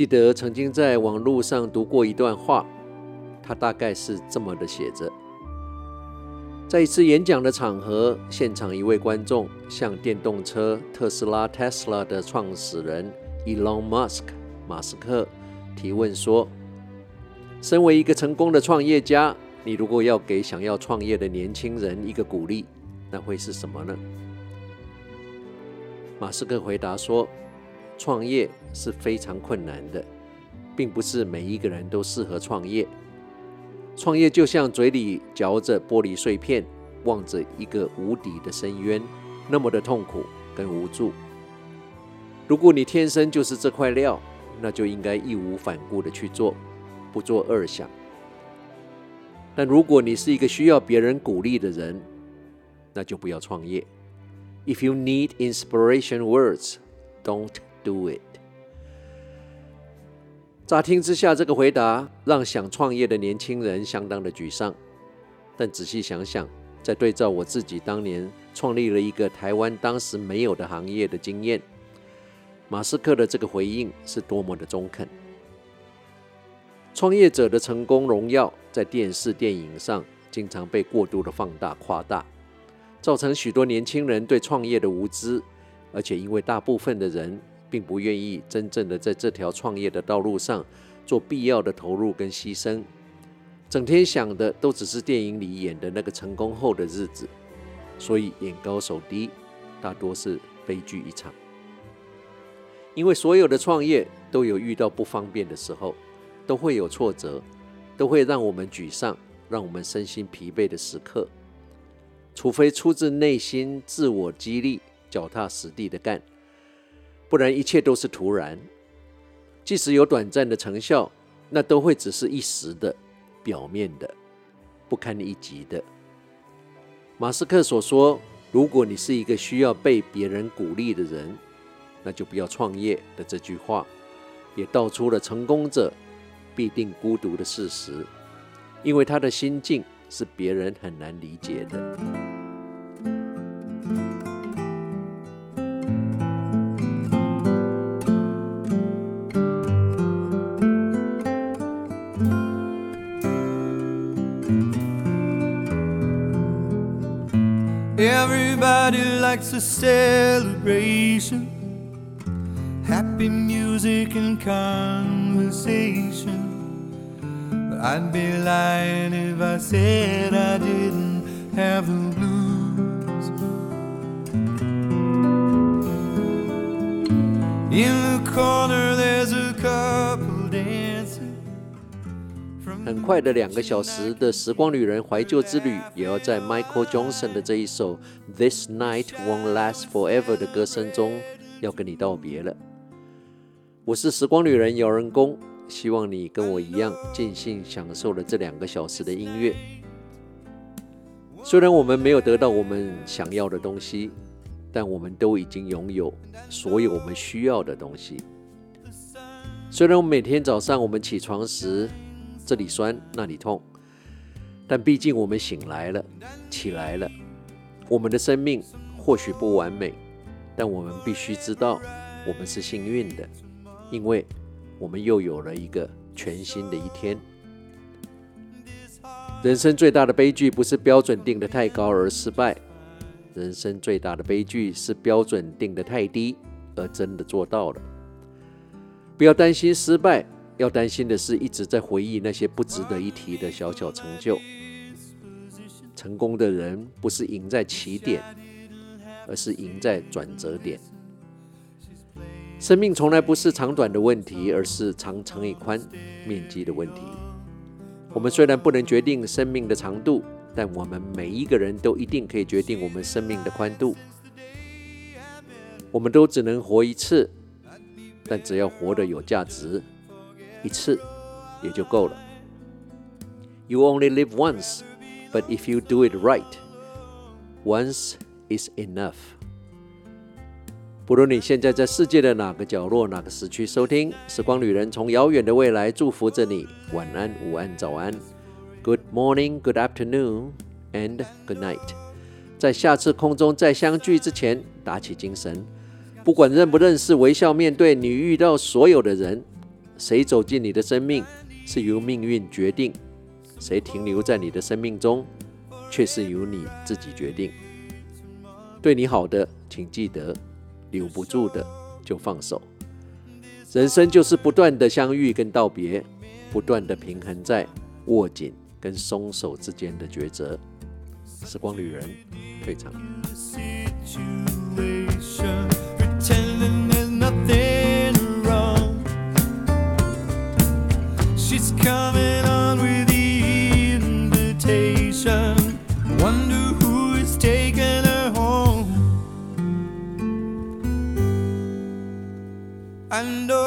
记得曾经在网络上读过一段话，它大概是这么的写着：在一次演讲的场合，现场一位观众向电动车特斯拉 Tesla 的创始人 Elon Musk 马斯克提问说：“身为一个成功的创业家，你如果要给想要创业的年轻人一个鼓励，那会是什么呢？”马斯克回答说。创业是非常困难的，并不是每一个人都适合创业。创业就像嘴里嚼着玻璃碎片，望着一个无底的深渊，那么的痛苦跟无助。如果你天生就是这块料，那就应该义无反顾的去做，不做二想。但如果你是一个需要别人鼓励的人，那就不要创业。If you need inspiration words, don't. Do it。乍听之下，这个回答让想创业的年轻人相当的沮丧。但仔细想想，再对照我自己当年创立了一个台湾当时没有的行业的经验，马斯克的这个回应是多么的中肯。创业者的成功荣耀在电视、电影上经常被过度的放大、夸大，造成许多年轻人对创业的无知，而且因为大部分的人。并不愿意真正的在这条创业的道路上做必要的投入跟牺牲，整天想的都只是电影里演的那个成功后的日子，所以眼高手低，大多是悲剧一场。因为所有的创业都有遇到不方便的时候，都会有挫折，都会让我们沮丧，让我们身心疲惫的时刻，除非出自内心自我激励，脚踏实地的干。不然一切都是徒然，即使有短暂的成效，那都会只是一时的、表面的、不堪一击的。马斯克所说：“如果你是一个需要被别人鼓励的人，那就不要创业”的这句话，也道出了成功者必定孤独的事实，因为他的心境是别人很难理解的。Everybody likes a celebration, happy music and conversation. But I'd be lying if I said I didn't have the blues. In the corner, 很快的两个小时的时光旅人怀旧之旅，也要在 Michael Johnson 的这一首《This Night Won't Last Forever》的歌声中，要跟你道别了。我是时光旅人姚人工，希望你跟我一样尽兴享受了这两个小时的音乐。虽然我们没有得到我们想要的东西，但我们都已经拥有所有我们需要的东西。虽然我每天早上我们起床时，这里酸，那里痛，但毕竟我们醒来了，起来了。我们的生命或许不完美，但我们必须知道，我们是幸运的，因为我们又有了一个全新的一天。人生最大的悲剧不是标准定得太高而失败，人生最大的悲剧是标准定得太低而真的做到了。不要担心失败。要担心的是，一直在回忆那些不值得一提的小小成就。成功的人不是赢在起点，而是赢在转折点。生命从来不是长短的问题，而是长乘以宽面积的问题。我们虽然不能决定生命的长度，但我们每一个人都一定可以决定我们生命的宽度。我们都只能活一次，但只要活得有价值。一次也就够了。You only live once, but if you do it right, once is enough. 不论你现在在世界的哪个角落、哪个时区收听，时光旅人从遥远的未来祝福着你。晚安、午安、早安。Good morning, good afternoon, and good night. 在下次空中再相聚之前，打起精神。不管认不认识，微笑面对你遇到所有的人。谁走进你的生命是由命运决定，谁停留在你的生命中却是由你自己决定。对你好的，请记得；留不住的，就放手。人生就是不断的相遇跟道别，不断的平衡在握紧跟松手之间的抉择。时光旅人退场。She's coming on with the invitation. Wonder who is taking her home. I.